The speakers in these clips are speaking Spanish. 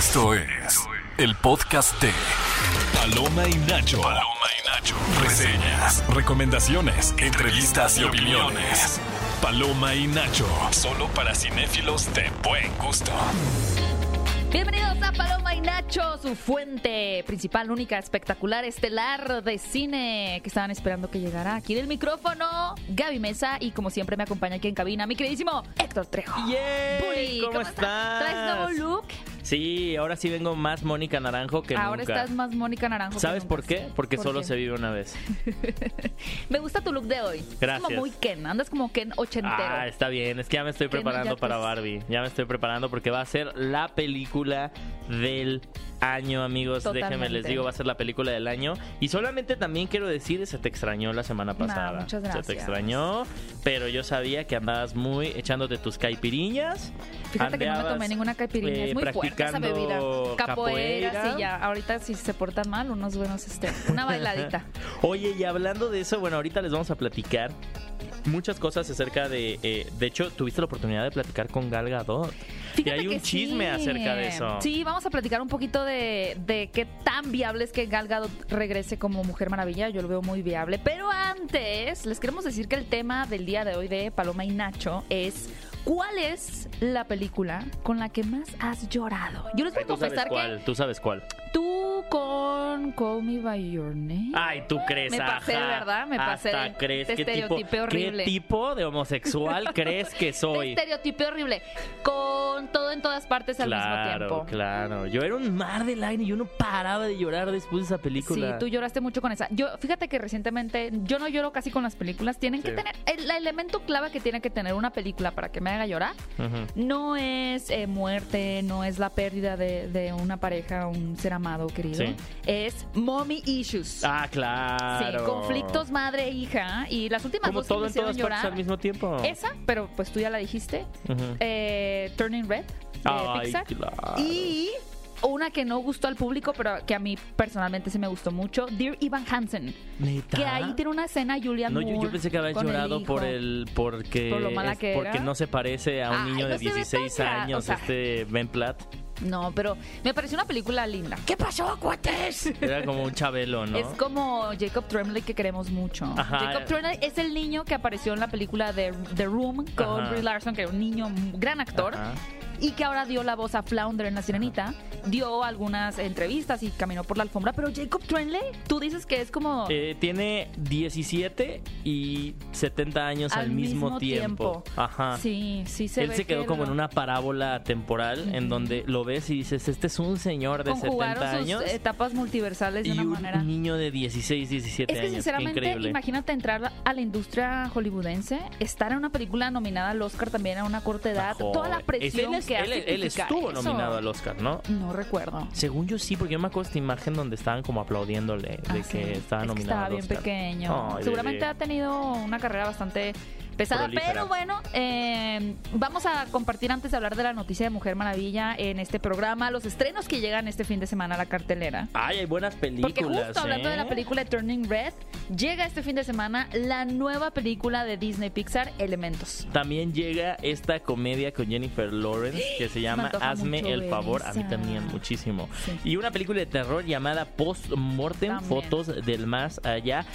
Esto es el podcast de Paloma y Nacho. Paloma y Nacho. Reseñas, recomendaciones, entrevistas y opiniones. Paloma y Nacho. Solo para cinéfilos de buen gusto. Bienvenidos a Paloma y Nacho, su fuente principal, única, espectacular, estelar de cine que estaban esperando que llegara aquí en el micrófono. Gaby Mesa y como siempre me acompaña aquí en cabina mi queridísimo Héctor Trejo. ¡Yay! Bully, ¿Cómo estás? ¿Traes nuevo look? Sí, ahora sí vengo más Mónica Naranjo que Ahora nunca. estás más Mónica Naranjo. que ¿Sabes nunca. por qué? Porque ¿Por solo qué? se vive una vez. Me gusta tu look de hoy. Es Gracias. como muy Ken, andas como Ken ochentero. Ah, está bien. Es que ya me estoy Que preparando para pues. Barbie. Ya me estoy preparando porque va a ser la película del año, amigos. Déjenme les digo, va a ser la película del año. Y solamente también quiero decir, se te extrañó la semana pasada. muchas Se te gracias. extrañó, pero yo sabía que andabas muy echándote tus caipiriñas. Fíjate que no me tomé ninguna caipirinha, eh, es muy fuerte esa practicando bebida. Capoeira, capoeira. sí, ya. Ahorita si se portan mal, unos buenos, este, una bailadita. Oye, y hablando de eso, bueno, ahorita les vamos a platicar muchas cosas acerca de... eh, de hecho, tuviste la oportunidad de platicar con Gal Gadot. y hay un que chisme sí. acerca de eso. Sí, vamos a platicar un poquito de, de qué tan viable es que Gal Gadot regrese como Mujer Maravilla. Yo lo veo muy viable. Pero antes, les queremos decir que el tema del día de hoy de Paloma y Nacho es ¿cuál es la película con la que más has llorado? Yo les voy a Tú sabes confesar cuál, que tú sabes cuál. Tú con Call Me By Your Name... Ay, tú crees, Me pasé, ajá. ¿verdad? Me pasé Hasta de- crees tipo, estereotipo horrible. ¿Qué tipo de homosexual crees que soy? estereotipo horrible. Con todo en todas partes al mismo Claro, tiempo. claro. Yo era un mar de lágrimas y yo no paraba de llorar después de esa película. Sí, tú lloraste mucho con esa. Yo, fíjate que recientemente, yo no lloro casi con las películas. Tienen que tener, el, elemento clave que tiene que tener una película para que me haga llorar no es eh, muerte, no es la pérdida de, de una pareja, un ser amado querido. Sí. Es mommy issues. Ah, claro. Sí, conflictos madre e hija. Y las últimas Como dos que todo me en hicieron todas partes llorar. al mismo tiempo. Esa, pero pues tú ya la dijiste. Eh, Turning Red de Ay, Pixar. claro. Y una que no gustó al público, pero que a mí personalmente sí me gustó mucho, Dear Evan Hansen. ¿Neta? Que ahí tiene una escena Julian No, yo, Moore yo pensé que habías con el llorado por el porque Por lo mala que porque era. no se parece a un Ay, niño de se ve tan 16 gra- años, o sea- este Ben Platt. No, pero me pareció una película linda. ¿Qué pasó, cuates? Era como un chabelo, ¿no? Es como Jacob Tremblay que queremos mucho. Ajá. Jacob Tremblay es el niño que apareció en la película de The Room con Ajá. Brie Larson, que era un niño, un gran actor. Ajá. Y que ahora dio la voz a Flounder en La Sirenita, dio algunas entrevistas y caminó por la alfombra, pero Jacob Tremblay, tú dices que es como... Eh, tiene 17 y 70 años al, mismo, tiempo. Ajá. Sí, sí se Él ve se quedó que como lo- en una parábola temporal en donde lo ves y dices, este es un señor de 70 conjugaron años sus etapas multiversales de y una un manera... niño de 16, 17 Es que años. Sinceramente, increíble. imagínate entrar a la industria hollywoodense, estar en una película nominada al Oscar también a una corta edad, Joder. toda la presión Él es- que él, hace él estuvo eso. nominado al Oscar, ¿no? No recuerdo. Según yo sí, porque yo me acuerdo esta imagen donde estaban como aplaudiéndole de Ah, que sí. estaba Es que nominado estaba al bien Oscar. pequeño. Ay, Seguramente bebé. ha tenido una carrera bastante pesada, Prolífera. pero bueno, eh, vamos a compartir antes de hablar de la noticia de Mujer Maravilla en este programa, los estrenos que llegan este fin de semana a la cartelera. Ay, hay buenas películas. Porque justo hablando de ¿eh? la película Turning Red, llega este fin de semana la nueva película de Disney Pixar, Elementos. También llega esta comedia con Jennifer Lawrence que se llama Hazme el favor. A mí también muchísimo. Sí. Y una película de terror llamada Post Mortem, También. Fotos del Más Allá.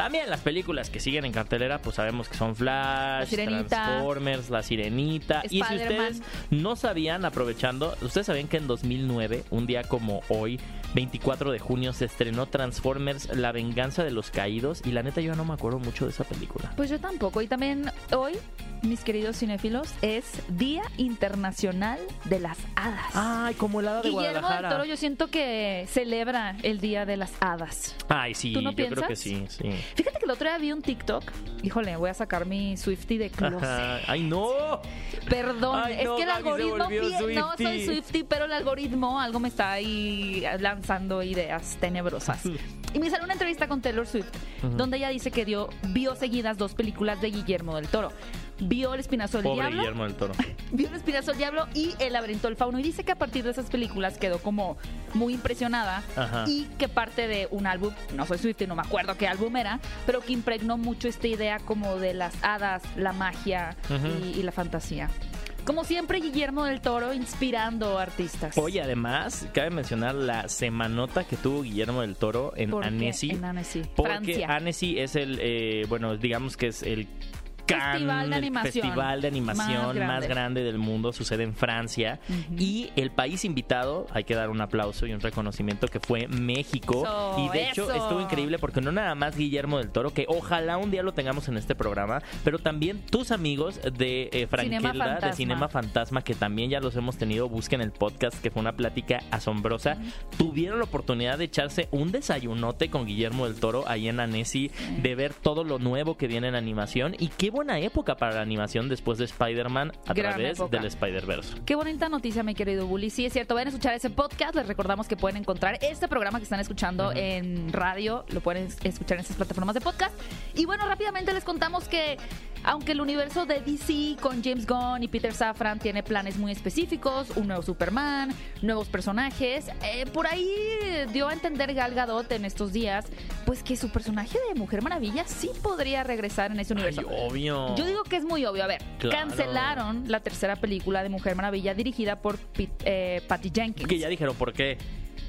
También las películas que siguen en cartelera, pues sabemos que son Flash, La. Transformers, La Sirenita. Y si ustedes no sabían, aprovechando, ustedes sabían que en 2009, un día como hoy, 24 de junio, se estrenó Transformers, La Venganza de los Caídos. Y la neta, yo no me acuerdo mucho de esa película. Pues yo tampoco. Y también hoy, mis queridos cinéfilos, es Día Internacional de las Hadas. Ay, como el hada de Guillermo del. Toro yo siento que celebra el Día de las Hadas. Ay, sí, ¿Tú no yo creo piensas? que sí, sí. Fíjate que el otro día vi un TikTok. Híjole, voy a sacar mi Swifty de closet. Ajá. Ay, no. Perdón, Ay, es no, que el algoritmo pie- no soy. Swifty, pero el algoritmo algo me está ahí lanzando ideas tenebrosas. Y me salió una entrevista con Taylor Swift, donde ella dice que dio, vio seguidas dos películas de Guillermo del Toro. Vio El Espinazo del Pobre Diablo, Guillermo del Toro. vio El Espinazo del Diablo y El Laberinto del Fauno. Y dice que a partir de esas películas quedó como muy impresionada Ajá. y que parte de un álbum, no soy Swift y no me acuerdo qué álbum era, pero que impregnó mucho esta idea como de las hadas, la magia y, y la fantasía. Como siempre, Guillermo del Toro inspirando artistas. Oye, además, cabe mencionar la semanota que tuvo Guillermo del Toro en ¿Por? Annecy. En Annecy, Porque Francia. Annecy es el, eh, bueno, digamos que es el Cannes, Festival de el animación festival de animación más más grande. del mundo, sucede en Francia. Y el país invitado, hay que dar un aplauso y un reconocimiento que fue México. Eso, y de hecho estuvo increíble porque no nada más Guillermo del Toro, que ojalá un día lo tengamos en este programa, pero también tus amigos de eh, Cinema de. Cinema Fantasma, que también ya los hemos tenido, busquen el podcast, que fue una plática asombrosa. Tuvieron la oportunidad de echarse un desayunote con Guillermo del Toro ahí en Annecy, de ver todo lo nuevo que viene en animación. Y qué buena época para la animación después de Spider-Man a Gran través época. del Spider-Verse. Qué bonita noticia, mi querido Bully. Sí, es cierto. Vayan a escuchar ese podcast. Les recordamos que pueden encontrar este programa que están escuchando en radio. Lo pueden es- escuchar en esas plataformas de podcast. Y bueno, rápidamente les contamos que aunque el universo de DC con James Gunn y Peter Safran tiene planes muy específicos, un nuevo Superman, nuevos personajes, eh, por ahí dio a entender Gal Gadot en estos días, pues que su personaje de Mujer Maravilla sí podría regresar en ese universo. Ay, obvio. Yo digo que es muy obvio. A ver, Claro. cancelaron la tercera película de Mujer Maravilla dirigida por Pit- eh, Patty Jenkins. que ya dijeron por qué.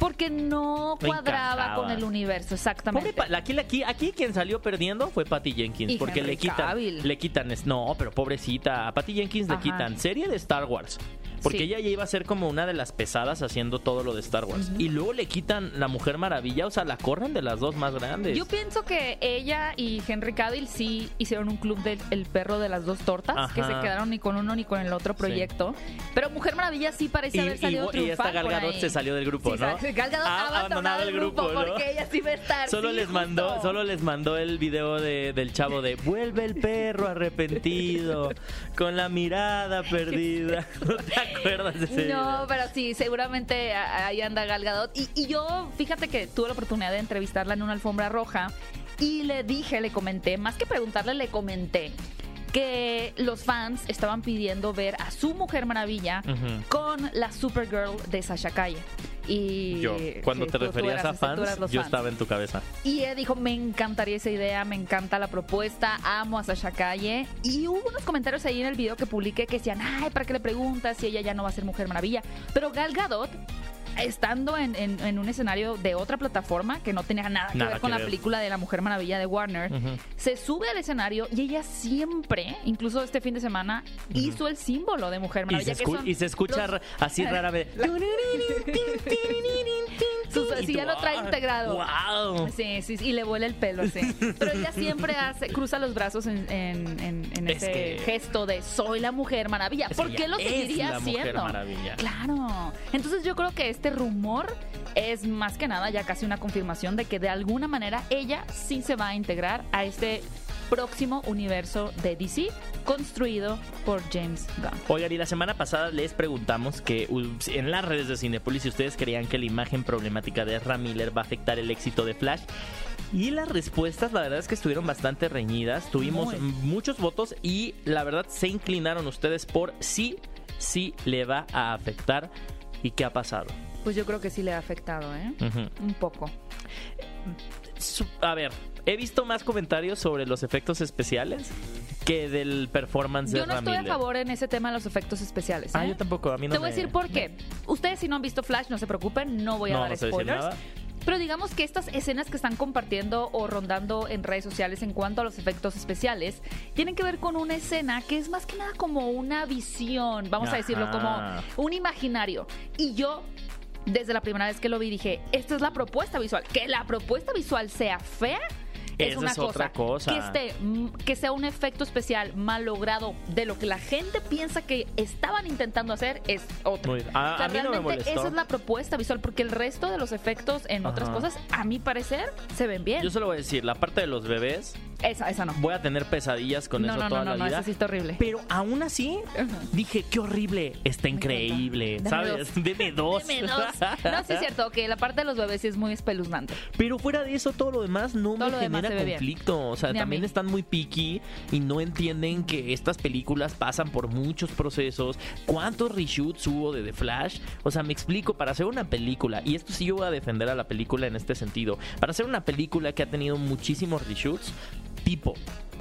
Porque no cuadraba con el universo, exactamente. Aquí, aquí, aquí quien salió perdiendo fue Patty Jenkins. Y porque Henry le quitan. Cavill. Le quitan. No, pero pobrecita. A Patty Jenkins le quitan serie de Star Wars. Porque Sí. ella ya iba a ser como una de las pesadas haciendo todo lo de Star Wars. Y luego le quitan la Mujer Maravilla. O sea, la corren de las dos más grandes. Yo pienso que ella y Henry Cavill sí hicieron un club del el perro de las dos tortas, Ajá. que se quedaron ni con uno ni con el otro proyecto. Pero Mujer Maravilla sí parece y, haber salido y- y esta triunfal Gal por Gadot ahí. se salió del grupo, Sí, ¿no? Gal Gadot ha abandonado el grupo, ¿no? porque ella sí va a estar. Solo les mandó, solo les mandó el video de, del chavo de vuelve el perro arrepentido con la mirada perdida. ¿No te acuerdas de ese No, video? pero sí, seguramente ahí anda Gal Gadot. Y, y yo, fíjate que tuve la oportunidad de entrevistarla en una alfombra roja y le dije, le comenté, más que preguntarle, le comenté que los fans estaban pidiendo ver a su Mujer Maravilla con la Supergirl de Sasha Calle. Y Yo, cuando sí, te referías a fans, yo fans. estaba en tu cabeza. Y ella dijo, me encantaría esa idea, me encanta la propuesta, amo a Sasha Calle. Y hubo unos comentarios ahí en el video que publiqué que decían, ay, ¿para qué le preguntas si ella ya no va a ser Mujer Maravilla? Pero Gal Gadot, estando en, en- en un escenario de otra plataforma que no tenía nada que Nada ver con que la ver. película de la Mujer Maravilla de Warner, se sube al escenario y ella siempre, incluso este fin de semana, hizo el símbolo de Mujer Y Maravilla. que son y se escucha los- así rara vez. Tú, ya lo trae integrado. ¡Wow! Sí, sí, sí, y le vuela el pelo, sí. Pero ella siempre hace, cruza los brazos en, en, en- en Es ese que- gesto de soy la mujer maravilla. Es ¿Por qué lo seguiría haciendo? Maravilla. Claro. Entonces yo creo que este rumor es más que nada ya casi una confirmación de que de alguna manera ella sí se va a integrar a este próximo universo de DC construido por James Gunn. Oigan, y la semana pasada les preguntamos que en las redes de Cinepolis si ustedes creían que la imagen problemática de Ezra Miller va a afectar el éxito de Flash. Y las respuestas, la verdad es que estuvieron bastante reñidas. Tuvimos Muy. muchos votos y la verdad se inclinaron ustedes por sí, sí le va a afectar. ¿Y qué ha pasado? Pues yo creo que sí le ha afectado, ¿eh? Un poco. A ver, he visto más comentarios sobre los efectos especiales que del performance de Yo no estoy a favor en ese tema de los efectos especiales. Ah, ¿eh? yo tampoco, a mí no Te voy a decir por qué. Ustedes si no han visto Flash, no se preocupen, no voy a No, dar no spoilers. Pero digamos que estas escenas que están compartiendo o rondando en redes sociales en cuanto a los efectos especiales tienen que ver con una escena que es más que nada como una visión, vamos a decirlo, como un imaginario. Y yo, desde la primera vez que lo vi, dije, esta es la propuesta visual. Que la propuesta visual sea fea. Es Esa una es otra cosa. Que, esté, mm, que sea un efecto especial mal logrado de lo que la gente piensa que estaban intentando hacer es otro. Muy- a- O sea, a mí no me realmente esa es la propuesta visual, porque el resto de los efectos en otras cosas, a mi parecer, se ven bien. Yo solo voy a decir, la parte de los bebés, Esa, esa no. voy a tener pesadillas con no, eso no, toda no, no, la no, vida. esa sí está horrible. Pero aún así, dije, qué horrible, está increíble, encanta. ¿sabes? Deme dos. Deme dos. No, sí es cierto, que la parte de los bebés sí es muy espeluznante. Pero fuera de eso, todo lo demás no Todo me lo demás genera bien. conflicto. O sea, también están muy picky y no entienden que estas películas pasan por muchos procesos. ¿Cuántos reshoots hubo de The Flash? O sea, me explico, para hacer una película, y esto sí yo voy a defender a la película en este sentido, para hacer una película que ha tenido muchísimos reshoots, tipo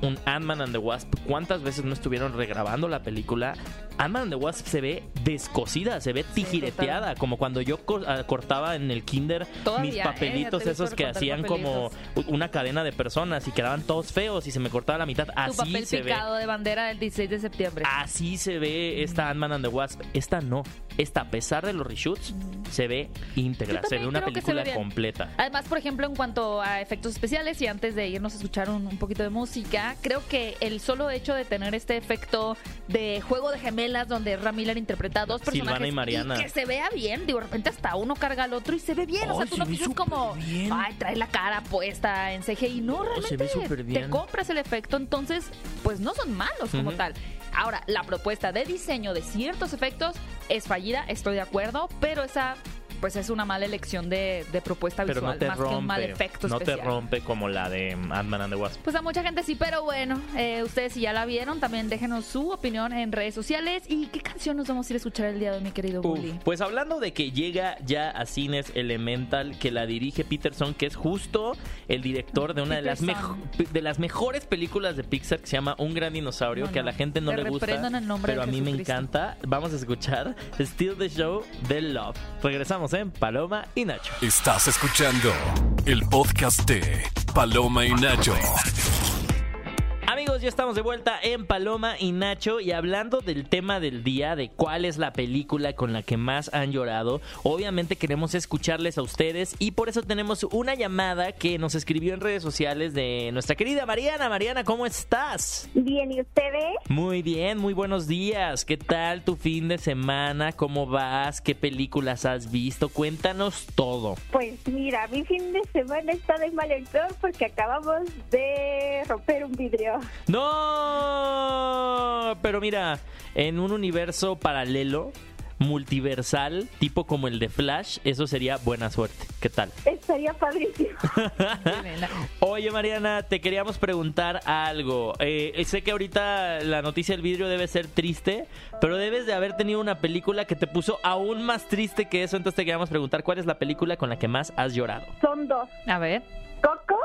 un Ant-Man and the Wasp, ¿cuántas veces no estuvieron regrabando la película Ant-Man and the Wasp se ve descosida, se ve tijireteada, como cuando yo ah, cortaba en el kinder Todavía, mis ¿eh? papelitos esos que hacían como una cadena de personas y quedaban todos feos y se me cortaba la mitad. Tu Así papel se ve. picado de bandera del 16 de septiembre. Así se ve esta Ant-Man and the Wasp. Esta no. Esta, a pesar de los reshoots, se ve íntegra. Se ve una ve película completa. Además, por ejemplo, en cuanto a efectos especiales, y antes de irnos a escuchar un, un poquito de música, creo que el solo hecho de tener este efecto de juego de gemelas donde Ram Miller interpreta a dos Silvana personajes y Mariana. que se vea bien, digo, de repente hasta uno carga al otro y se ve bien, o sea, tú se no piensas como, bien. ay, trae la cara puesta en CGI, no, No, se ve realmente bien. te compras el efecto, entonces, pues no son malos como tal. Ahora, la propuesta de diseño de ciertos efectos es fallida, estoy de acuerdo, pero esa pues es una mala elección de, de propuesta Pero visual, no te más que un mal efecto No te rompe como la de Ant-Man and the Wasp. Pues a mucha gente sí, pero bueno, eh, ustedes si ya la vieron, también déjenos su opinión en redes sociales. ¿Y qué canción nos vamos a ir a escuchar el día de hoy, mi querido Bully? pues hablando de que llega ya a cines Elemental, que la dirige Peterson, que es justo el director de una de las, de las mejores películas de Pixar que se llama Un Gran Dinosaurio, No, que a la gente no le gusta, pero a mí me encanta. Vamos a escuchar Still the Show de Love. Regresamos en Paloma y Nacho. Estás escuchando el podcast de Paloma y Nacho. Amigos, ya estamos de vuelta en Paloma y Nacho y hablando del tema del día, de cuál es la película con la que más han llorado. Obviamente queremos escucharles a ustedes y por eso tenemos una llamada que nos escribió en redes sociales de nuestra querida Mariana. Mariana, ¿cómo estás? Bien, ¿y ustedes? Muy bien, muy buenos días. ¿Qué tal tu fin de semana? ¿Cómo vas? ¿Qué películas has visto? Cuéntanos todo. Pues mira, mi fin de semana está de mal porque acabamos de romper un vidrio. No, pero mira, en un universo paralelo, multiversal, tipo como el de Flash, eso sería buena suerte. ¿Qué tal? Estaría padrísimo. Oye, Mariana, te queríamos preguntar algo. Eh, sé que ahorita la noticia del vidrio debe ser triste, pero debes de haber tenido una película que te puso aún más triste que eso. Entonces te queríamos preguntar cuál es la película con la que más has llorado. Son dos, A ver. Coco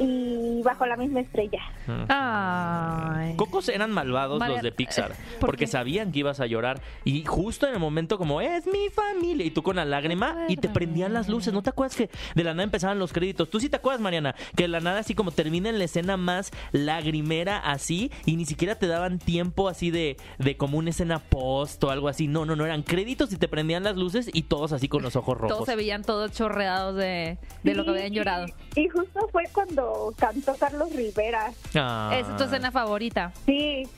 y Bajo la misma estrella. Ay. Cocos eran malvados María- los de Pixar, eh, ¿por porque qué? sabían que ibas a llorar y justo en el momento como es mi familia y tú con la lágrima y te prendían las luces, ¿no te acuerdas que de la nada empezaban los créditos? Tú sí te acuerdas, Mariana, que de la nada así como termina en la escena más lagrimera así y ni siquiera te daban tiempo así de, de como una escena post o algo así, no, no, no, eran créditos y te prendían las luces y todos así con los ojos Todos rojos. se veían todos chorreados de, de lo que habían llorado. Y justo fue cuando cantó Carlos Rivera. Ah. Es tu escena favorita. Sí.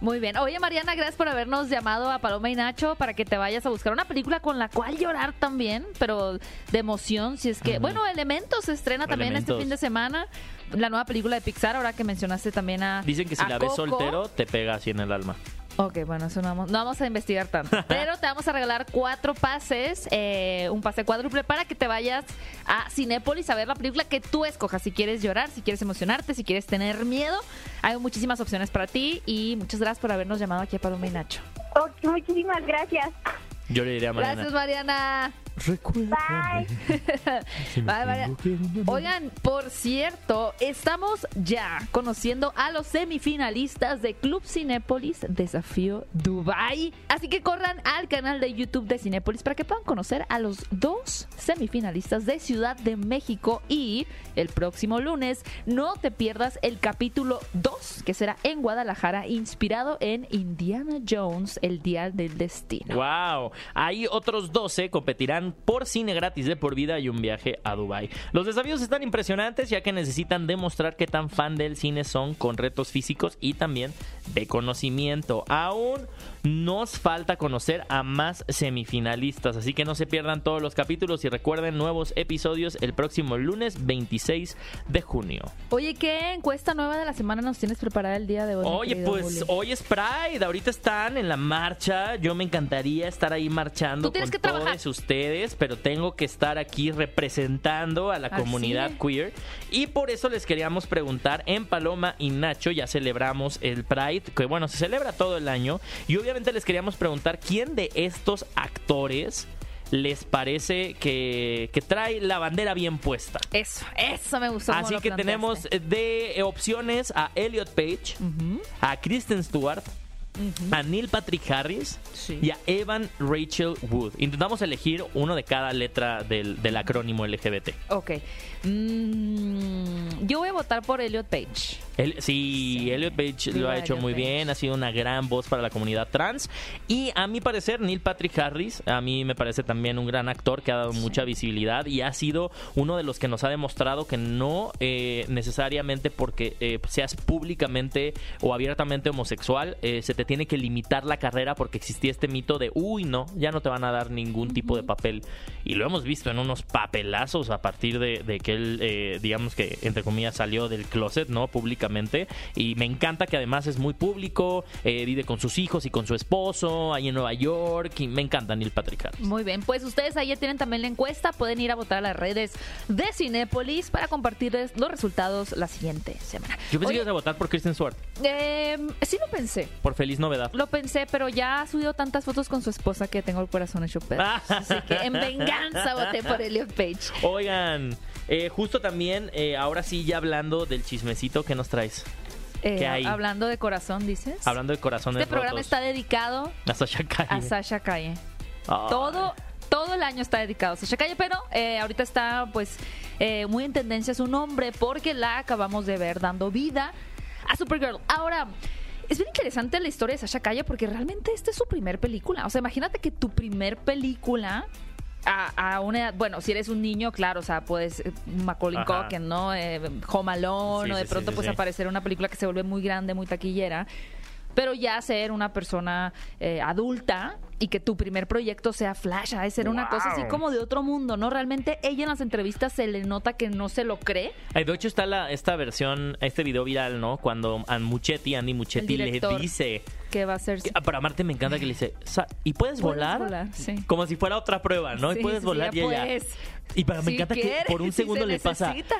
Muy bien. Oye, Mariana, gracias por habernos llamado a Paloma y Nacho para que te vayas a buscar una película con la cual llorar también, pero de emoción. Si es que, bueno, Elementos se estrena también este fin de semana. La nueva película de Pixar, ahora que mencionaste también a. Dicen que si a la ves Coco. soltero te pega así en el alma. Ok, bueno, eso no vamos, no vamos a investigar tanto. Pero te vamos a regalar cuatro pases, eh, un pase cuádruple para que te vayas a Cinépolis a ver la película que tú escojas. Si quieres llorar, si quieres emocionarte, si quieres tener miedo, hay muchísimas opciones para ti. Y muchas gracias por habernos llamado aquí a Paloma y Nacho. Ok, muchísimas gracias. Yo le diría a Mariana. Gracias, Mariana. Bye. Bye. Oigan, por cierto, estamos ya conociendo a los semifinalistas de Club Cinépolis Desafío Dubai. Así que corran al canal de YouTube de Cinépolis para que puedan conocer a los dos semifinalistas de Ciudad de México y el próximo lunes no te pierdas el capítulo 2 que será en Guadalajara inspirado en Indiana Jones, el Dial del Destino. Wow, ahí otros 12 competirán por cine gratis de por vida y un viaje a Dubai. Los desafíos están impresionantes ya que necesitan demostrar qué tan fan del cine son con retos físicos y también de conocimiento. Aún nos falta conocer a más semifinalistas, así que no se pierdan todos los capítulos y recuerden nuevos episodios el próximo lunes 26 de junio. Oye, ¿qué encuesta nueva de la semana nos tienes preparada el día de hoy? Oye, pues hoy es Pride, ahorita están en la marcha. Yo me encantaría estar ahí marchando Tú tienes con que trabajar. todos ustedes, pero tengo que estar aquí representando a la Así comunidad es. queer. Y por eso les queríamos preguntar, en Paloma y Nacho ya celebramos el Pride, que bueno, se celebra todo el año. Y obviamente les queríamos preguntar, ¿quién de estos actores les parece que, que trae la bandera bien puesta? Eso, eso me gustó. Así que planteaste. tenemos de opciones a Elliot Page, a Kristen Stewart, a Neil Patrick Harris Sí. y a Evan Rachel Wood. Intentamos elegir uno de cada letra del, del acrónimo LGBT. Ok. Mm, yo voy a votar por Elliot Page. Sí, Elliot Page lo ha hecho muy Page. bien, ha sido una gran voz para la comunidad trans. Y a mi parecer, Neil Patrick Harris, a mí me parece también un gran actor que ha dado mucha visibilidad y ha sido uno de los que nos ha demostrado que no eh, necesariamente porque eh, seas públicamente o abiertamente homosexual, eh, se te tiene que limitar la carrera porque existía este mito de, uy, no, ya no te van a dar ningún tipo de papel. Y lo hemos visto en unos papelazos a partir de, de que él, eh, digamos que, entre comillas, salió del closet, ¿no? Públicamente. Y me encanta que además es muy público, eh, vive con sus hijos y con su esposo, ahí en Nueva York. Y me encanta Neil Patrick Harris. Muy bien, pues ustedes ahí ya tienen también la encuesta. Pueden ir a votar a las redes de Cinépolis para compartirles los resultados la siguiente semana. Yo pensé Oye, que ibas a votar por Kristen Stewart, eh, sí lo pensé. por Feliz Novedad. Lo pensé, pero ya ha subido tantas fotos con su esposa que tengo el corazón hecho pedazos. Así que en venganza voté por Elliot Page. Oigan, eh, justo también, eh, ahora sí, ya hablando del chismecito que nos traes. Eh, ¿Qué hay? Hablando de corazón, dices. Hablando de corazones este programa rotos. está dedicado A Sasha Calle. a Sasha Calle. Todo, todo el año está dedicado a Sasha Calle, pero eh, ahorita está pues eh, muy en tendencia su nombre porque la acabamos de ver dando vida a Supergirl. Ahora, es bien interesante la historia de Sasha Calle porque realmente esta es su primer película. O sea, imagínate que tu primer película a, a una edad, bueno, si eres un niño, claro, o sea, puedes eh, Macaulay. Culkin, ¿no? Eh, Home Alone, Sí, o de sí, pronto sí, pues aparecer una película que se vuelve muy grande, muy taquillera. Pero ya ser una persona eh, adulta y que tu primer proyecto sea Flash, a ser una cosa así como de otro mundo, ¿no? Realmente ella en las entrevistas se le nota que no se lo cree. Ay, de hecho está la, esta versión, este video viral, ¿no? Cuando a Muchetti, Andy Muchetti le dice... Que va a ser... ah, para Marte me encanta que le dice, "Sa- ¿y puedes, Puedes volar? volar, sí. Como si fuera otra prueba, ¿no? Sí, y puedes sí, volar sí, y ella... pues. Y para, me Si encanta que por un si segundo se le pasa... necesita.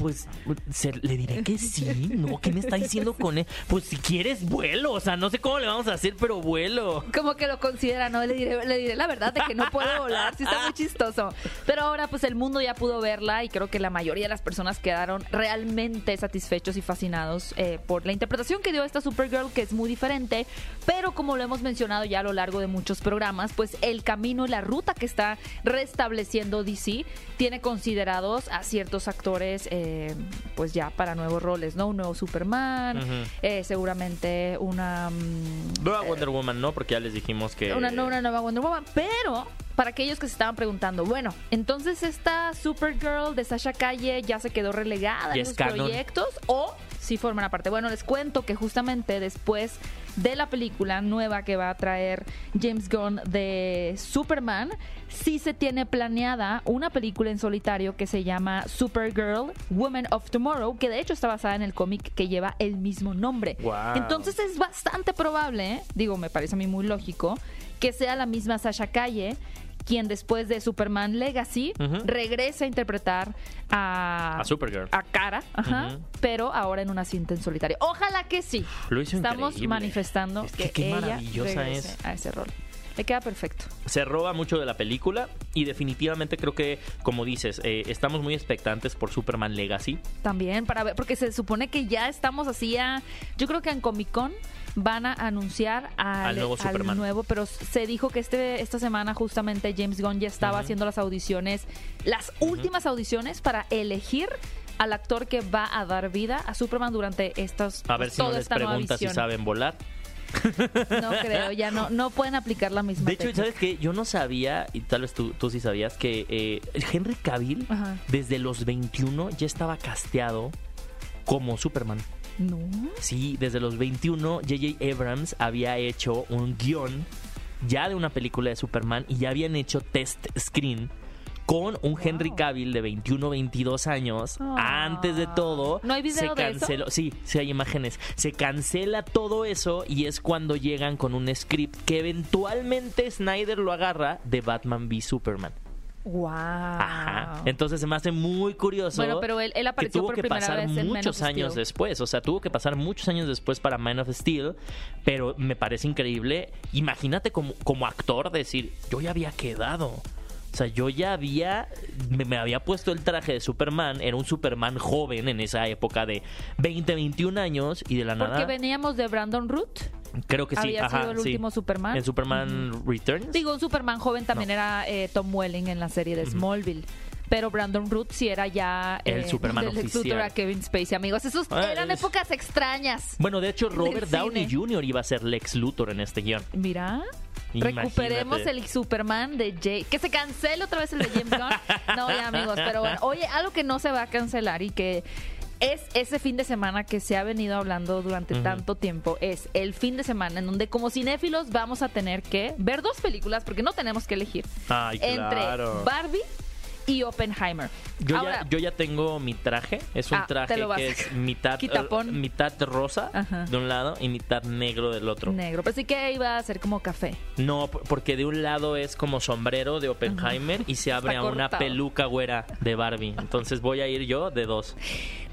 Pues se- le diré que sí, ¿no? ¿Qué me está diciendo con él? Pues si quieres vuelo, o sea, no sé cómo le vamos a hacer, pero vuelo. Como que lo considera, ¿no? Le diré, le diré la verdad de que no puede volar, sí está muy chistoso. Pero ahora pues el mundo ya pudo verla y creo que la mayoría de las personas quedaron realmente satisfechos y fascinados eh, por la interpretación que dio esta Supergirl, que es muy diferente, pero como lo hemos mencionado ya a lo largo de muchos programas, pues el camino y la ruta que está restableciendo DC tiene considerados a ciertos actores eh, pues ya para nuevos roles, ¿no? Un nuevo Superman, eh, seguramente una... mm, Nueva Wonder Woman, ¿no? Porque ya les dijimos que... una, no, una nueva Wonder Woman. Pero, para aquellos que se estaban preguntando, bueno, entonces esta Supergirl de Sasha Calle ya se quedó relegada en los proyectos o si forman aparte. Bueno, les cuento que justamente después de la película nueva que va a traer James Gunn de Superman, sí se tiene planeada una película en solitario que se llama Supergirl, Woman of Tomorrow, que de hecho está basada en el cómic que lleva el mismo nombre. Guau. Entonces es bastante probable, ¿eh? digo, me parece a mí muy lógico, que sea la misma Sasha Calle quien después de Superman Legacy Ujú. regrese a interpretar a, A Supergirl. a Cara, ajá, pero ahora en una cinta en solitario. Ojalá que sí. Lo hizo Estamos increíble. manifestando Es que que, qué ella maravillosa regrese es. a ese rol. Le queda perfecto. se roba mucho de la película y definitivamente creo que, como dices, eh, estamos muy expectantes por Superman Legacy. También para ver, porque se supone que ya estamos así a, yo creo que en Comic Con van a anunciar al, Al nuevo Superman. nuevo, pero se dijo que este esta semana justamente James Gunn ya estaba haciendo las audiciones, las últimas audiciones para elegir al actor que va a dar vida a Superman durante estas A ver pues, si no les pregunta si saben volar. No creo, ya no no pueden aplicar la misma De hecho, técnica. ¿sabes qué? Yo no sabía, y tal vez tú, tú sí sabías, que eh, Henry Cavill Ajá. desde los 21 ya estaba casteado como Superman. No. Sí, desde los 21 J.J. Abrams había hecho un guion ya de una película de Superman y ya habían hecho test screen con un Henry Cavill de 21, 22 años. Ah. Antes de todo, ¿No hay video se de eso? canceló. Sí, sí hay imágenes. Se cancela todo eso y es cuando llegan con un script que eventualmente Snyder lo agarra de Batman v Superman. Wow. Ajá. Entonces se me hace muy curioso. Bueno, pero él- él que apareció tuvo por que primera pasar vez en muchos años después. O sea, tuvo que pasar muchos años después para Man of Steel. Pero me parece increíble. Imagínate como, como actor decir, yo ya había quedado. O sea, yo ya había, me, me había puesto el traje de Superman, era un Superman joven en esa época de 20, 21 años y de la Porque nada... veníamos de Brandon Root. Creo que sí, había ajá, sido el sí. último Superman. En Superman Returns. Digo, un Superman joven también era eh, Tom Welling en la serie de Smallville. Pero Brandon Root sí era ya El Superman del Lex Luthor oficial. a Kevin Spacey, amigos. Esos Ah, eran es- épocas extrañas. Bueno, de hecho, Robert Downey. Jr. iba a ser Lex Luthor en este guion. Mira, Imagínate. recuperemos el Superman de Jay. Que se cancele otra vez el de James Gunn. No, ya, amigos. Pero bueno, oye, algo que no se va a cancelar y que es ese fin de semana que se ha venido hablando durante tanto tiempo. Es el fin de semana en donde, como cinéfilos, vamos a tener que ver dos películas porque no tenemos que elegir Ay, claro. entre Barbie y Oppenheimer. Yo, Ahora, ya, yo ya tengo mi traje. Es un Ah, traje que es mitad, Quitapón. eh, mitad rosa Ajá. de un lado y mitad negro del otro. negro. Pero sí que iba a ser como café. No, porque de un lado es como sombrero de Oppenheimer y se abre Está a una peluca güera de Barbie. Entonces voy a ir yo de dos.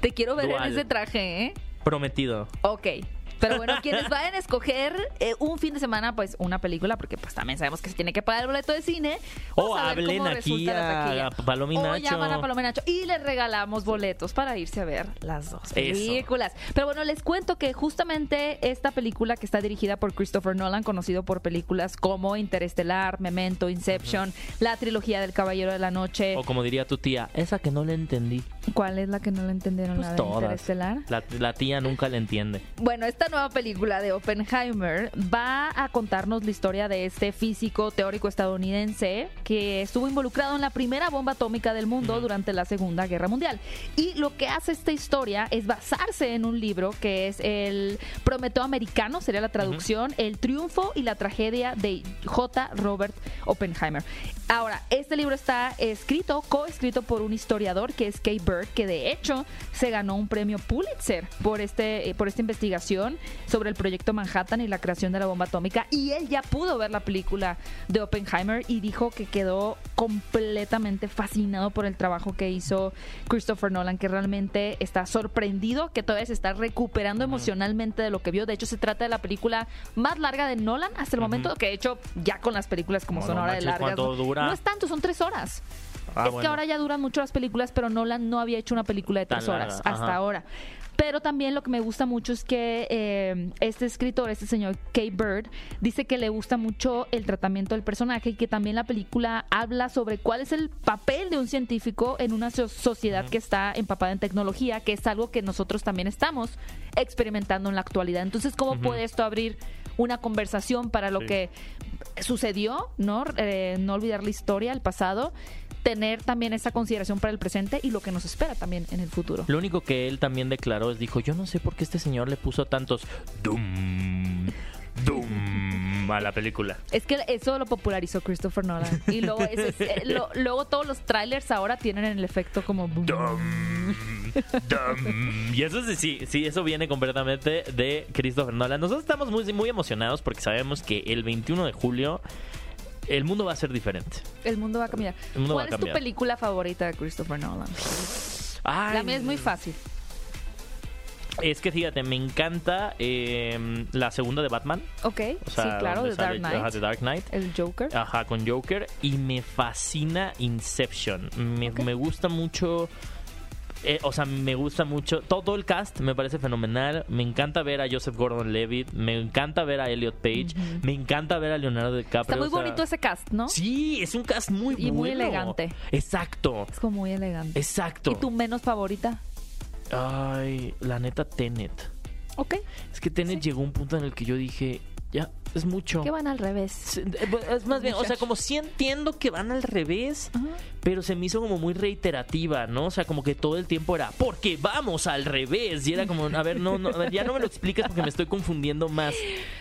Te quiero ver Dual. en ese traje, ¿eh? Prometido. Ok. Pero bueno, quienes vayan a escoger eh, un fin de semana, pues una película, porque pues también sabemos que se tiene que pagar el boleto de cine. O a ver hablen cómo aquí a y O llaman a Paloma y les regalamos boletos para irse a ver las dos películas. Pero bueno, les cuento que justamente esta película que está dirigida por Christopher Nolan, conocido por películas como Interestelar, Memento, Inception, la trilogía del Caballero de la Noche. O como diría tu tía, esa que no le entendí. ¿Cuál es la que no le entendieron? Pues la de todas. Interestelar. La, la tía nunca le entiende. Bueno, esta nueva película de Oppenheimer va a contarnos la historia de este físico teórico estadounidense que estuvo involucrado en la primera bomba atómica del mundo durante la Segunda Guerra Mundial. Y lo que hace esta historia es basarse en un libro que es el Prometeo Americano, sería la traducción, El triunfo y la tragedia de J. Robert Oppenheimer. Ahora, este libro está escrito, coescrito por un historiador que es Kay Bird, que de hecho se ganó un premio Pulitzer por este eh, por esta investigación sobre el proyecto Manhattan y la creación de la bomba atómica y él ya pudo ver la película de Oppenheimer y dijo que quedó completamente fascinado por el trabajo que hizo Christopher Nolan, que realmente está sorprendido, que todavía se está recuperando emocionalmente de lo que vio. De hecho, se trata de la película más larga de Nolan hasta el momento, que de hecho ya con las películas como son ahora de largas. ¿cuánto ¿no? dura? No es tanto, son tres horas. Ah, es que ahora ya duran mucho las películas, pero Nolan no había hecho una película de tres horas hasta ahora. Pero también lo que me gusta mucho es que eh, este escritor, este señor Kay Bird, dice que le gusta mucho el tratamiento del personaje y que también la película habla sobre cuál es el papel de un científico en una so- sociedad que está empapada en tecnología, que es algo que nosotros también estamos experimentando en la actualidad. Entonces, ¿cómo puede esto abrir una conversación para lo Sí. que sucedió, ¿no? Eh, no olvidar la historia, el pasado, tener también esa consideración para el presente y lo que nos espera también en el futuro. Lo único que él también declaró dijo, yo no sé por qué este señor le puso tantos dum, dum a la película. Es que eso lo popularizó Christopher Nolan. Y luego, ese- eh, lo- luego todos los trailers ahora tienen el efecto como... boom. Dum, dum. Y eso sí, sí, sí, eso viene completamente de Christopher Nolan. Nosotros estamos muy, muy emocionados porque sabemos que el 21 de julio el mundo va a ser diferente. El mundo va a cambiar. El mundo ¿Cuál a es tu cambiar. película favorita de Christopher Nolan? Ay, La mía es muy fácil. Es que fíjate, me encanta eh, la segunda de Batman. Ok, O sea, sí, claro, The Dark ajá, Knight. The Dark Knight. El Joker. Ajá, con Joker. Y me fascina Inception. Me, me gusta mucho. eh, o sea, me gusta mucho. Todo el cast me parece fenomenal. Me encanta ver a Joseph Gordon Levitt. Me encanta ver a Elliot Page. Me encanta ver a Leonardo DiCaprio. Está muy o sea, bonito ese cast, ¿no? Sí, es un cast muy Y muy bueno. elegante. Exacto. Es como muy elegante. Exacto. ¿Y tu menos favorita? Ay, la neta, Tenet. Ok. Es que Tenet llegó a un punto en el que yo dije, ya, es mucho. Que van al revés. Eh, Es más bien, o sea, como sí entiendo que van al revés, pero se me hizo como muy reiterativa, ¿no? O sea, como que todo el tiempo era, porque vamos al revés. Y era como, a ver, no, no, a ver, ya no me lo explicas porque me estoy confundiendo más.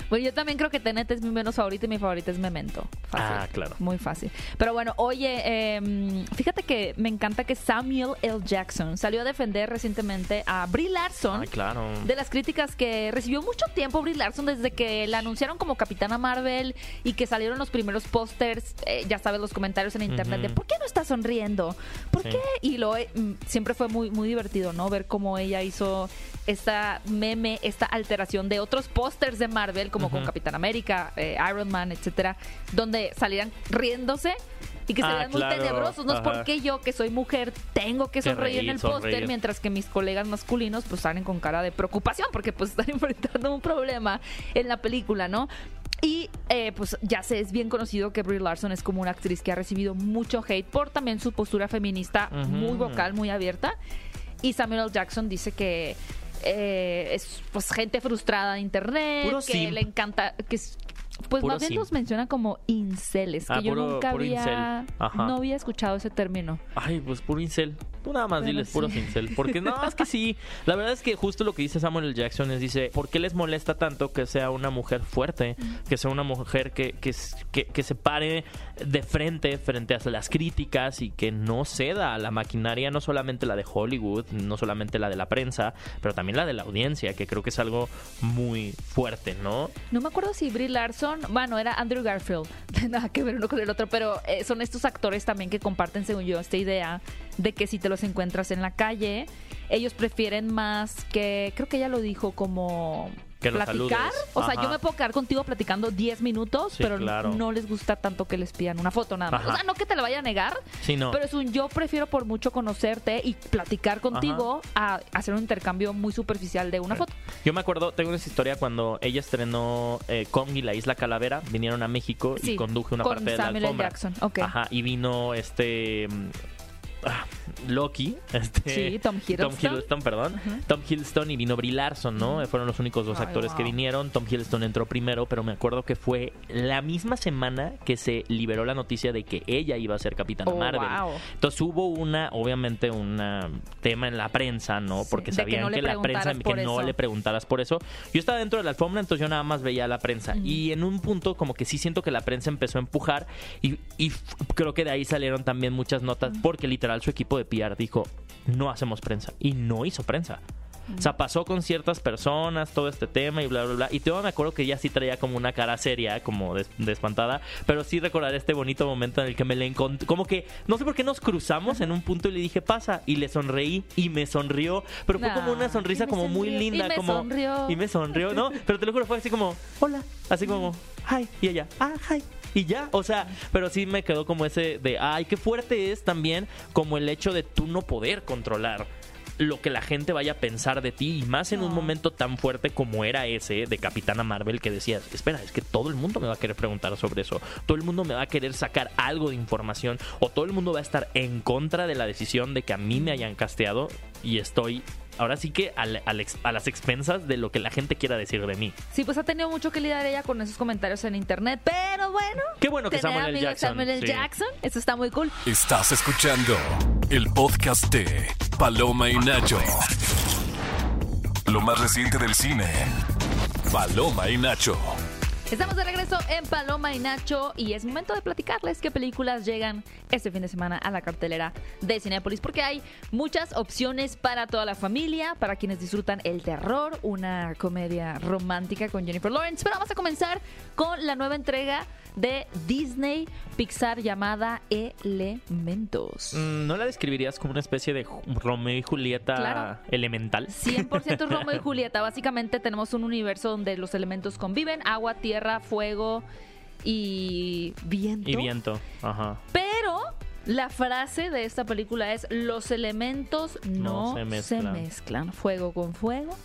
Bueno, yo también creo que Tenet es mi menos favorita y mi favorita es Memento. Fácil. Ah, claro. Muy fácil. Pero bueno, oye, eh, fíjate que me encanta que Samuel L. Jackson salió a defender recientemente a Brie Larson. Ay, claro. De las críticas que recibió mucho tiempo Brie Larson desde que la anunciaron como Capitana Marvel y que salieron los primeros pósters, eh, ya sabes, los comentarios en internet de. ¿por qué no está sonriendo? ¿Por Sí. qué? Y lo eh, mm, siempre fue muy muy divertido, ¿no? Ver cómo ella hizo esta meme, esta alteración de otros pósters de Marvel como con. Capitán América, eh, Iron Man, etcétera, donde salían riéndose y que se Ah, vean muy tenebrosos. No es Ajá. porque yo, que soy mujer, tengo que sonreír en el póster, mientras que mis colegas masculinos pues salen con cara de preocupación porque pues están enfrentando un problema en la película, ¿no? Y eh, pues ya se es bien conocido que Brie Larson es como una actriz que ha recibido mucho hate por también su postura feminista muy vocal, muy abierta. Y Samuel L. Jackson dice que eh, es pues gente frustrada de internet, Puro que le encanta, que pues Puro más bien simp. los menciona como inceles, que Ah, yo puro- nunca puro había, no había escuchado ese término. Ay, pues puro incel. Tú nada más Pero diles puro sí. incel. Porque no, es que sí. La verdad es que justo lo que dice Samuel L. Jackson es, dice, ¿por qué les molesta tanto que sea una mujer fuerte? Que sea una mujer que, que, que se pare de frente frente a las críticas y que no ceda a la maquinaria, no solamente la de Hollywood, no solamente la de la prensa, pero también la de la audiencia, que creo que es algo muy fuerte, ¿no? No me acuerdo si Brie Larson, bueno, era Andrew Garfield, nada que ver uno con el otro, pero eh, son estos actores también que comparten, según yo, esta idea de que si te los encuentras en la calle, ellos prefieren más que, creo que ella lo dijo como Que los platicar. saludes. O sea, Ajá. yo me puedo quedar contigo platicando 10 minutos, Sí, pero claro. no les gusta tanto que les pidan una foto nada más. Ajá. O sea, no que te la vaya a negar, Sí, no. pero es un yo prefiero por mucho conocerte y platicar contigo a hacer un intercambio muy superficial de una foto. Yo me acuerdo, tengo una historia cuando ella estrenó eh, Kong y la Isla Calavera, vinieron a México y conduje una con parte de la alfombra. Jackson. Ajá, y vino este mm, Loki, este Sí, Tom Hiddleston. Tom Hiddleston, perdón. Tom Hiddleston y vino Brie Larson, ¿no? Fueron los únicos dos Ay, actores que vinieron. Tom Hiddleston entró primero, pero me acuerdo que fue la misma semana que se liberó la noticia de que ella iba a ser Capitana Oh, Marvel. wow. Entonces hubo una, obviamente, un tema en la prensa, ¿no? Porque sabían no que, la prensa que no le preguntaras por eso. Yo estaba dentro de la alfombra, entonces yo nada más veía a la prensa. Y en un punto, como que sí siento que la prensa empezó a empujar. Y, y creo que de ahí salieron también muchas notas, porque literal su equipo de PR dijo: no hacemos prensa. Y no hizo prensa. O sea, pasó con ciertas personas todo este tema y bla, bla, bla. Y todavía me acuerdo que ella sí traía como una cara seria, como de, de espantada. Pero sí recordar este bonito momento en el que me le encontré. Como que, no sé por qué nos cruzamos en un punto y le dije, pasa. Y le sonreí y me sonrió. Pero fue como una sonrisa como muy linda. y me como, sonrió. Y me sonrió, ¿no? Pero te lo juro, fue así como, hola. Así como, hi. Y ella, ah, hi. Y ya, o sea, pero sí me quedó como ese de, ay, qué fuerte es también como el hecho de tú no poder controlar lo que la gente vaya a pensar de ti y más en un momento tan fuerte como era ese de Capitana Marvel que decías, espera, es que todo el mundo me va a querer preguntar sobre eso, todo el mundo me va a querer sacar algo de información o todo el mundo va a estar en contra de la decisión de que a mí me hayan casteado y estoy ahora sí que al- al ex- a las expensas de lo que la gente quiera decir de mí. Sí, pues ha tenido mucho que lidiar ella con esos comentarios en internet, pero bueno. Qué bueno que Samuel L. Jackson, Samuel L. sí. Jackson, eso está muy cool. Estás escuchando el podcast de Paloma y Nacho. Lo más reciente del cine. Paloma y Nacho. Estamos de regreso en Paloma y Nacho y es momento de platicarles qué películas llegan este fin de semana a la cartelera de Cinepolis porque hay muchas opciones para toda la familia, para quienes disfrutan el terror, una comedia romántica con Jennifer Lawrence. Pero vamos a comenzar con la nueva entrega de Disney Pixar llamada Elementos. Mm, ¿No la describirías como una especie de Romeo y Julieta Claro. elemental? 100% Romeo y Julieta. Básicamente tenemos un universo donde los elementos conviven, agua, tierra, fuego y viento. Y viento, ajá. Pero la frase de esta película es los elementos no, No se se, mezclan". Fuego con fuego,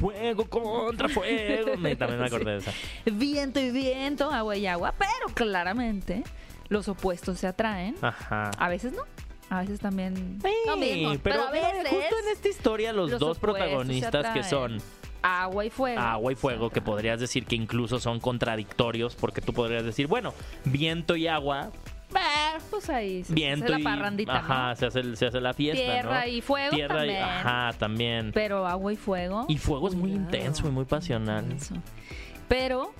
Fuego contra fuego. Me- también me acordé de esa. viento y viento, agua y agua. Pero claramente los opuestos se atraen. Ajá. A veces no. A veces también... Sí, no mismos, pero, a veces justo en esta historia los, los dos protagonistas que son agua y fuego. agua y fuego, que podrías decir que incluso son contradictorios, porque tú podrías decir, bueno, viento y agua, Bah, Pues ahí se viento hace la y parrandita, ajá, ¿no? se hace, se hace la fiesta, Tierra ¿no? y fuego Tierra y también. ajá, también. Pero agua y fuego. Y fuego es muy intenso y muy pasional. intenso. Pero,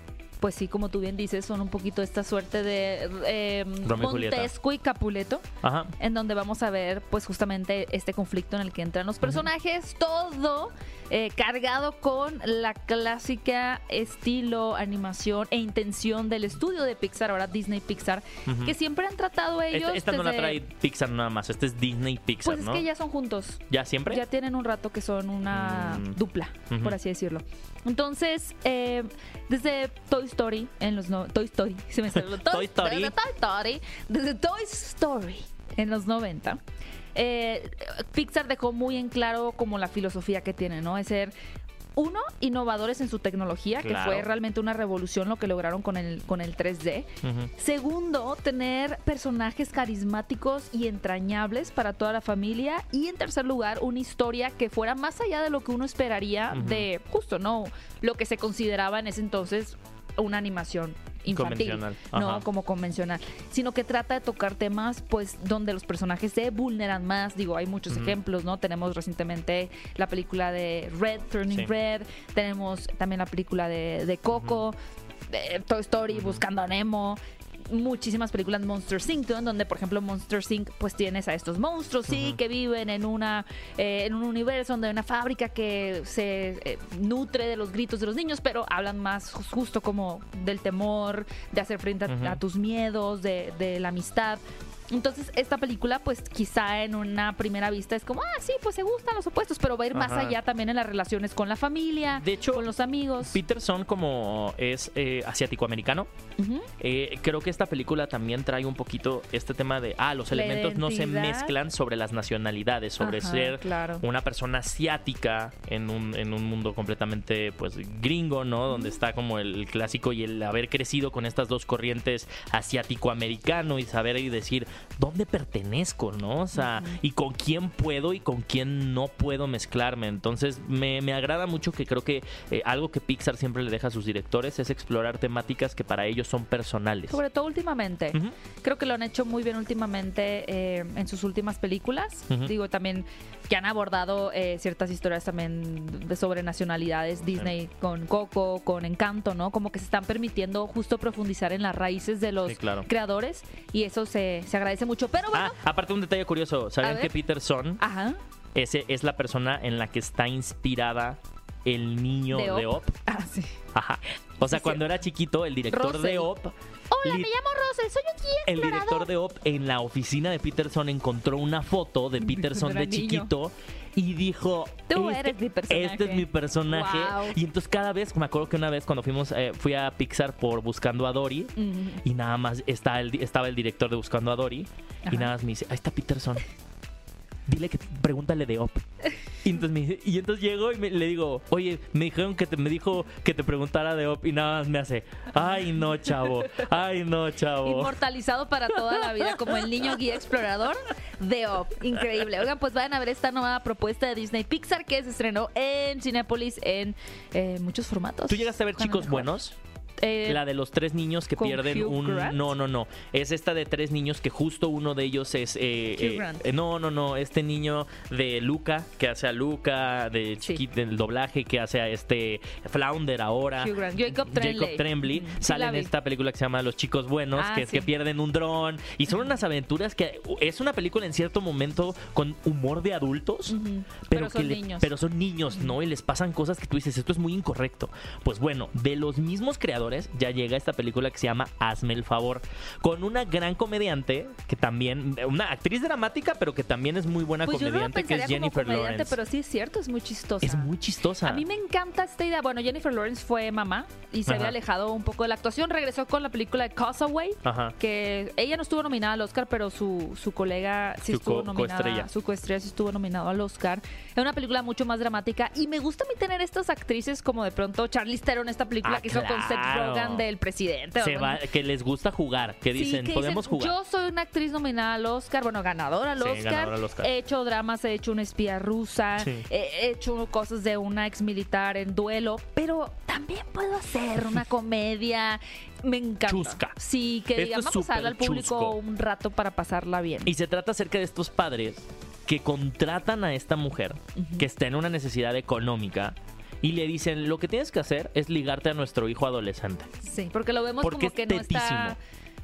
pues sí, como tú bien dices, son un poquito esta suerte de eh, y Julieta. Montesco y Capuleto, Ajá. en donde vamos a ver, pues justamente este conflicto en el que entran los personajes, todo eh, cargado con la clásica estilo, animación e intención del estudio de Pixar, ahora Disney Pixar, que siempre han tratado ellos. Esta, esta no la trae Pixar nada más, este es Disney Pixar, Pues es que ya son juntos. ¿Ya siempre? Ya tienen un rato que son una Mm. dupla, por así decirlo. Entonces, eh, desde Toy Story en los no Toy Story, se me salió Toy Story. desde Toy Story, desde Toy Story en los 90. eh, Pixar dejó muy en claro como la filosofía que tiene, ¿no? Es ser uno, innovadores en su tecnología, que fue realmente una revolución lo que lograron con el, con el 3D. Ujú. Segundo, tener personajes carismáticos y entrañables para toda la familia. Y en tercer lugar, una historia que fuera más allá de lo que uno esperaría de justo, ¿no? Lo que se consideraba en ese entonces una animación infantil, no como convencional, sino que trata de tocar temas pues donde los personajes se vulneran más, digo, hay muchos ejemplos, ¿no? Tenemos recientemente la película de Red, Turning Sí. Red, tenemos también la película de, de Coco, de Toy Story, Buscando a Nemo, muchísimas películas Monster Inc. donde por ejemplo Monster Inc. pues tienes a estos monstruos sí que viven en una eh, en un universo donde hay una fábrica que se eh, nutre de los gritos de los niños pero hablan más ju- justo como del temor de hacer frente a, a tus miedos de, de la amistad entonces, esta película, pues quizá en una primera vista es como, ah, sí, pues se gustan los opuestos, pero va a ir más Ajá. allá también en las relaciones con la familia, De hecho, con los amigos. Peterson como es eh, asiático-americano, eh, creo que esta película también trae un poquito este tema de, ah, los La elementos no se mezclan sobre las nacionalidades, sobre Ajá, ser claro. una persona asiática en un, en un mundo completamente pues gringo, ¿no? Donde está como el clásico y el haber crecido con estas dos corrientes asiático-americano y saber y decir, ¿dónde pertenezco, no? O sea, y con quién puedo y con quién no puedo mezclarme. Entonces, me, me agrada mucho que creo que eh, algo que Pixar siempre le deja a sus directores es explorar temáticas que para ellos son personales. Sobre todo últimamente. Creo que lo han hecho muy bien últimamente eh, en sus últimas películas. Digo, también que han abordado eh, ciertas historias también de sobre nacionalidades. Disney con Coco, con Encanto, ¿no? Como que se están permitiendo justo profundizar en las raíces de los Sí, claro. creadores y eso se, se agradece mucho. Pero bueno, Ah, aparte un detalle curioso, ¿sabían que Peterson ajá. ese es la persona en la que está inspirada el niño De de Op. Ah, sí. Ajá. O sea, Sí, cuando era chiquito, el director de Op, Hola, me llamo Russell, soy guía el director de Op en la oficina de Peterson encontró una foto de Peterson de niño. Y dijo, Tú este, eres mi personaje". este es mi personaje. Wow. Y entonces cada vez, me acuerdo que una vez cuando fuimos, eh, fui a Pixar por Buscando a Dory y nada más está el, estaba el director de Buscando a Dory Ajá. y nada más me dice, ahí está Peterson. Dile que pregúntale de Op. Y entonces, me dice- y entonces llego y me- le digo, oye, me dijeron que te, me dijo que te preguntara de Op y nada más me hace, ay no, chavo, ay no, chavo. Inmortalizado para toda la vida como el niño guía explorador de Op. Increíble. Oigan, pues vayan a ver esta nueva propuesta de Disney Pixar que se estrenó en Cinepolis en eh, muchos formatos. ¿Tú llegaste a ver Chicos. Buenos? Eh, La de los tres niños que ¿con pierden Hugh un... Grant? No, no, no. Es esta de tres niños que justo uno de ellos es... eh, Hugh eh, Grant. eh, no, no, no. Este niño de Luca, que hace a Luca, de Sí. chiqui- del doblaje, que hace a este Flounder ahora. Hugh Grant. Jacob Tremblay. Jacob Tremblay. Sí, Sale en vi. esta película que se llama Los Chicos Buenos, Ah, que es sí. que pierden un dron. Y son unas aventuras que... Es una película en cierto momento con humor de adultos. Pero, Pero son que le- niños. pero son niños, ¿no? Y les pasan cosas que tú dices, esto es muy incorrecto. Pues bueno, de los mismos creadores ya llega esta película que se llama Hazme el favor, con una gran comediante que también, una actriz dramática, pero que también es muy buena pues yo no lo comediante, que es como Jennifer comediante, Lawrence. pero sí es cierto, es muy chistosa. Es muy chistosa. A mí me encanta esta idea. Bueno, Jennifer Lawrence fue mamá y se Ajá. había alejado un poco de la actuación. Regresó con la película de Causeway, Ajá. que ella no estuvo nominada al Oscar, pero su, su colega sí Su estuvo co- nominada. coestrella. Su coestrella sí estuvo nominado al Oscar. Es una película mucho más dramática y me gusta a mí tener estas actrices como de pronto Charlize Theron, esta película Ah, que hizo con Seth claro. Del presidente. Se va- que les gusta jugar, que Sí, dicen, que podemos dicen, jugar. Yo soy una actriz nominada al Oscar, bueno, ganadora al, Sí, Oscar. ganadora al Oscar. He hecho dramas, he hecho una espía rusa, Sí. he hecho cosas de una ex militar en duelo, pero también puedo hacer una comedia. Me encanta. Chusca. Sí, que es vamos a darle al público chusco. un rato para pasarla bien. Y se trata acerca de estos padres que contratan a esta mujer que está en una necesidad económica y le dicen, lo que tienes que hacer es ligarte a nuestro hijo adolescente. Sí, porque lo vemos Porque como que es no está,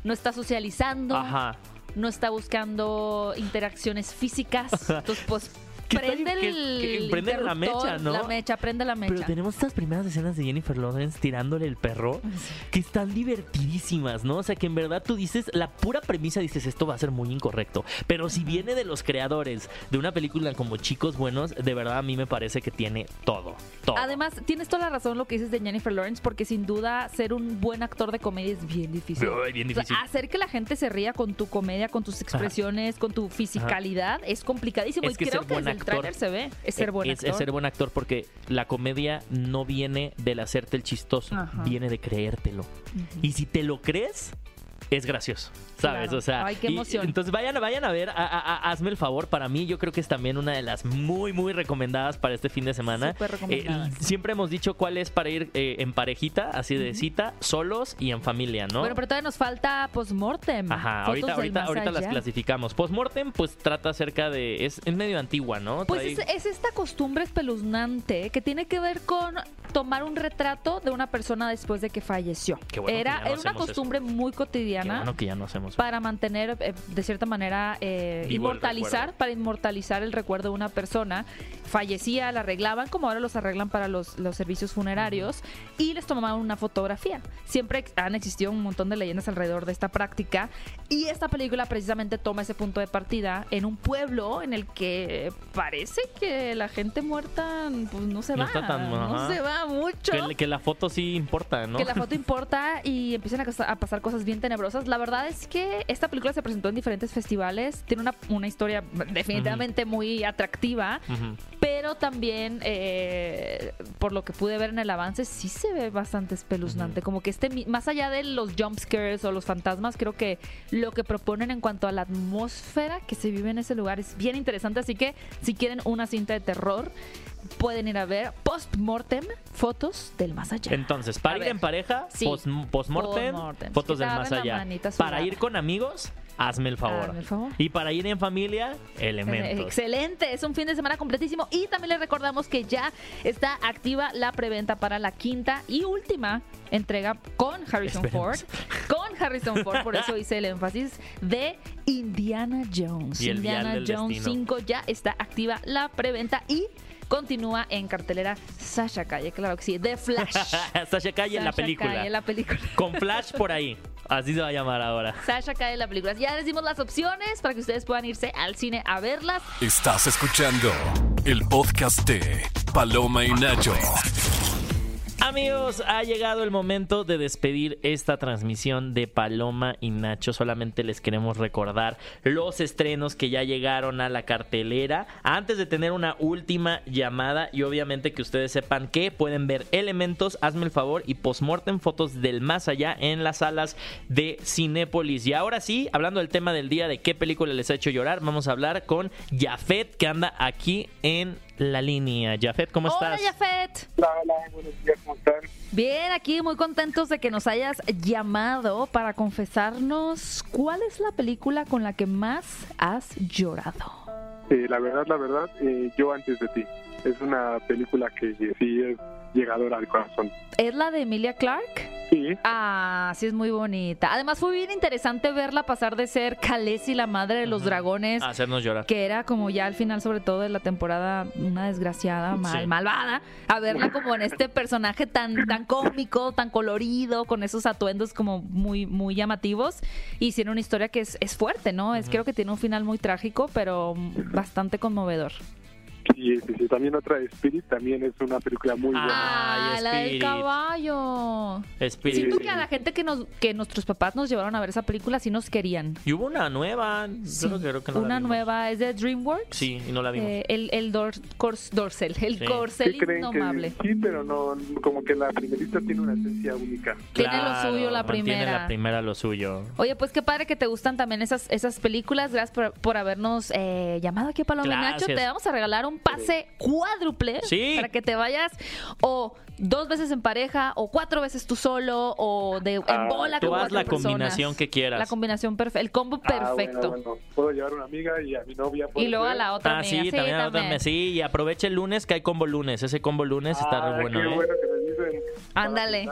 no está socializando, Ajá. no está buscando interacciones físicas. Entonces, pues que prende el. que- que prende la mecha, ¿no? La mecha, prende la mecha. Pero tenemos estas primeras escenas de Jennifer Lawrence tirándole el perro que están divertidísimas, ¿no? O sea, que en verdad tú dices, la pura premisa dices, esto va a ser muy incorrecto. Pero si viene de los creadores de una película como Chicos Buenos, de verdad a mí me parece que tiene todo. Todo. Además, tienes toda la razón lo que dices de Jennifer Lawrence, porque sin duda ser un buen actor de comedia es bien difícil. Ay, bien O sea, difícil. hacer que la gente se ría con tu comedia, con tus expresiones, con tu fisicalidad, es complicadísimo. Es y que creo ser que buen desde el tráiler se ve. Es ser buen es, actor. es ser buen actor porque la comedia no viene del hacerte el chistoso, Ajá. viene de creértelo. Y si te lo crees, es gracioso, ¿sabes? Claro. O sea, Ay, qué y- emoción. entonces vayan, vayan a ver, a- a- a- hazme el favor. Para mí, yo creo que es también una de las muy, muy recomendadas para este fin de semana. Súper recomendadas. Eh, siempre hemos dicho cuál es para ir eh, en parejita, así de cita, solos y en familia, ¿no? Bueno, pero todavía nos falta postmortem. Ajá, ahorita, ahorita, ahorita las clasificamos. Postmortem, pues trata acerca de. Es, es medio antigua, ¿no? Pues es, es esta costumbre espeluznante que tiene que ver con tomar un retrato de una persona después de que falleció. Qué bueno que era no era una costumbre muy Qué cotidiana. bueno que ya no hacemos. para mantener eh, de cierta manera eh, inmortalizar para inmortalizar el recuerdo de una persona fallecía la arreglaban como ahora los arreglan para los, los servicios funerarios y les tomaban una fotografía siempre han existido un montón de leyendas alrededor de esta práctica y esta película precisamente toma ese punto de partida en un pueblo en el que parece que la gente muerta pues no se No va tan- no ajá. se va mucho Que, que la foto sí importa, ¿no? que la foto importa y empiezan a, a pasar cosas bien tenebrosas. La verdad es que esta película se presentó en diferentes festivales, tiene una, una historia definitivamente muy atractiva, pero también, eh, por lo que pude ver en el avance, sí se ve bastante espeluznante. Como que este, más allá de los jump scares o los fantasmas, creo que lo que proponen en cuanto a la atmósfera que se vive en ese lugar es bien interesante. Así que si quieren una cinta de terror, pueden ir a ver post-mortem fotos del más allá. Entonces, para A ir ver. en pareja, Sí. post- postmortem, fotos del más allá. Para ir con amigos, hazme el favor. Hazme el favor. Y para ir en familia, elementos. Excelente, es un fin de semana completísimo y también les recordamos que ya está activa la preventa para la quinta y última entrega con Harrison Esperemos. Ford, con Harrison Ford, por eso hice el énfasis de Indiana Jones. Y el vial Indiana Jones destino. 5 ya está activa la preventa y continúa en cartelera Sasha Calle, claro que sí, de Flash. Sasha Calle en la Sasha película. Calle en la película. Con Flash por ahí. Así se va a llamar ahora. Sasha Calle en la película. Ya les dimos las opciones para que ustedes puedan irse al cine a verlas. Estás escuchando el podcast de Paloma y Nacho. Amigos, ha llegado el momento de despedir esta transmisión de Paloma y Nacho. Solamente les queremos recordar los estrenos que ya llegaron a la cartelera. Antes de tener una última llamada y obviamente que ustedes sepan que pueden ver elementos, hazme el favor y postmortem fotos del más allá en las salas de Cinépolis. Y ahora sí, hablando del tema del día de qué película les ha hecho llorar, vamos a hablar con Jafet que anda aquí en la línea. Jafet, ¿cómo Hola, estás? Jafet. Hola, hola, buenos días, ¿cómo están? Bien, aquí muy contentos de que nos hayas llamado para confesarnos cuál es la película con la que más has llorado. Eh, la verdad, la verdad, eh, yo antes de ti. Es una película que sí es llegadora al corazón. ¿Es la de Emilia Clarke? Sí, Ah, sí es muy bonita. Además fue bien interesante verla pasar de ser Khaleesi, la madre de los dragones, A hacernos llorar. que era como ya al final, sobre todo de la temporada, una desgraciada, mal, Sí. malvada, a verla como en este personaje tan, tan cómico, tan colorido, con esos atuendos como muy, muy llamativos. Y hicieron una historia que es, es fuerte, ¿no? Es creo que tiene un final muy trágico, pero bastante conmovedor. Sí, sí, sí. También otra de Spirit también es una película muy buena. Ah, Ay, la del Spirit. caballo. Spirit. Siento que a la gente que nos que nuestros papás nos llevaron a ver esa película sí nos querían. Y hubo una nueva, Sí, creo, que- creo que no la una vimos. nueva es de DreamWorks. Sí, y no la vimos. Eh, el el dor- cors- dorsel, el Sí. corcel ¿Qué creen indomable. que sí, pero no, como que la primerita tiene una esencia única. Tiene lo suyo la mantiene primera. la primera lo suyo. Oye, pues qué padre que te gustan también esas, esas películas. Gracias por, por habernos eh, llamado aquí a Paloma y Nacho. Gracias. Te vamos a regalar un pase cuádruple Sí. para que te vayas o dos veces en pareja o cuatro veces tú solo o de en Ah, bola Tú con haz la combinación que quieras. La combinación perfecta, el combo Ah, perfecto. bueno, bueno. Puedo llevar una amiga y a mi novia. Y ¿puede luego a la otra Ah, amiga. sí, también, a otra también. mes. Sí, y aprovecha el lunes que hay combo lunes. Ese combo lunes está Ah, re bueno, qué ¿eh? bueno que me dicen. Ándale.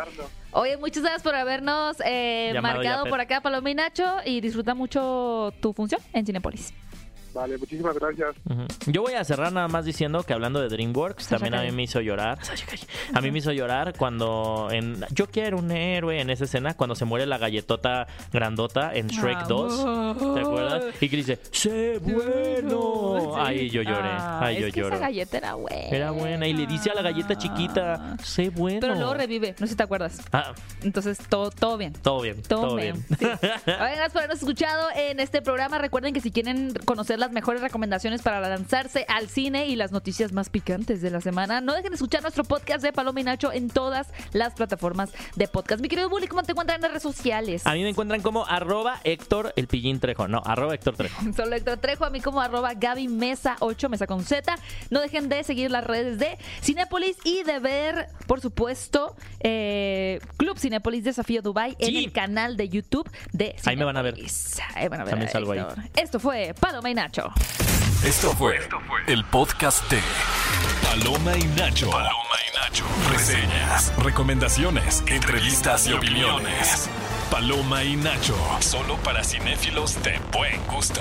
Oye, muchas gracias por habernos eh, marcado por acá, Paloma y Nacho, y disfruta mucho tu función en Cinepolis. Vale, muchísimas gracias. Yo voy a cerrar nada más diciendo que hablando de DreamWorks, también a mí me hizo llorar. A mí me hizo llorar cuando en Yo quiero un héroe en esa escena, cuando se muere la galletota grandota en Shrek Ah, 2. ¿Te acuerdas? Y que dice, sé bueno. Ahí yo lloré. Ah, Ahí yo es que lloro. Esa galleta era buena. Era buena. Y le dice a la galleta chiquita, sé bueno. Pero luego revive, no sé si te acuerdas. Ah, Entonces, todo, todo bien. todo bien. Todo bien. Sí. Oigan, gracias por habernos escuchado en este programa. Recuerden que si quieren conocer las mejores recomendaciones para lanzarse al cine y las noticias más picantes de la semana, no dejen de escuchar nuestro podcast de Paloma y Nacho en todas las plataformas de podcast. Mi querido Bully, ¿cómo te encuentran en las redes sociales? A mí me encuentran como arroba Héctor el Pillín Trejo. No, arroba Héctor Trejo. Solo Héctor Trejo, a mí como arroba Gaby Mesa 8, Mesa con Z. No dejen de seguir las redes de Cinépolis y de ver, por supuesto, eh, Club Cinépolis Desafío Dubai en Sí. el canal de YouTube de Cinépolis. Ahí me van a ver. Ahí van a ver También a salgo ahí. Héctor. Esto fue Paloma y Nacho. Esto fue el podcast de Paloma y Nacho. Paloma y Nacho. Reseñas, recomendaciones, entrevistas y opiniones. Paloma y Nacho. Solo para cinéfilos de buen gusto.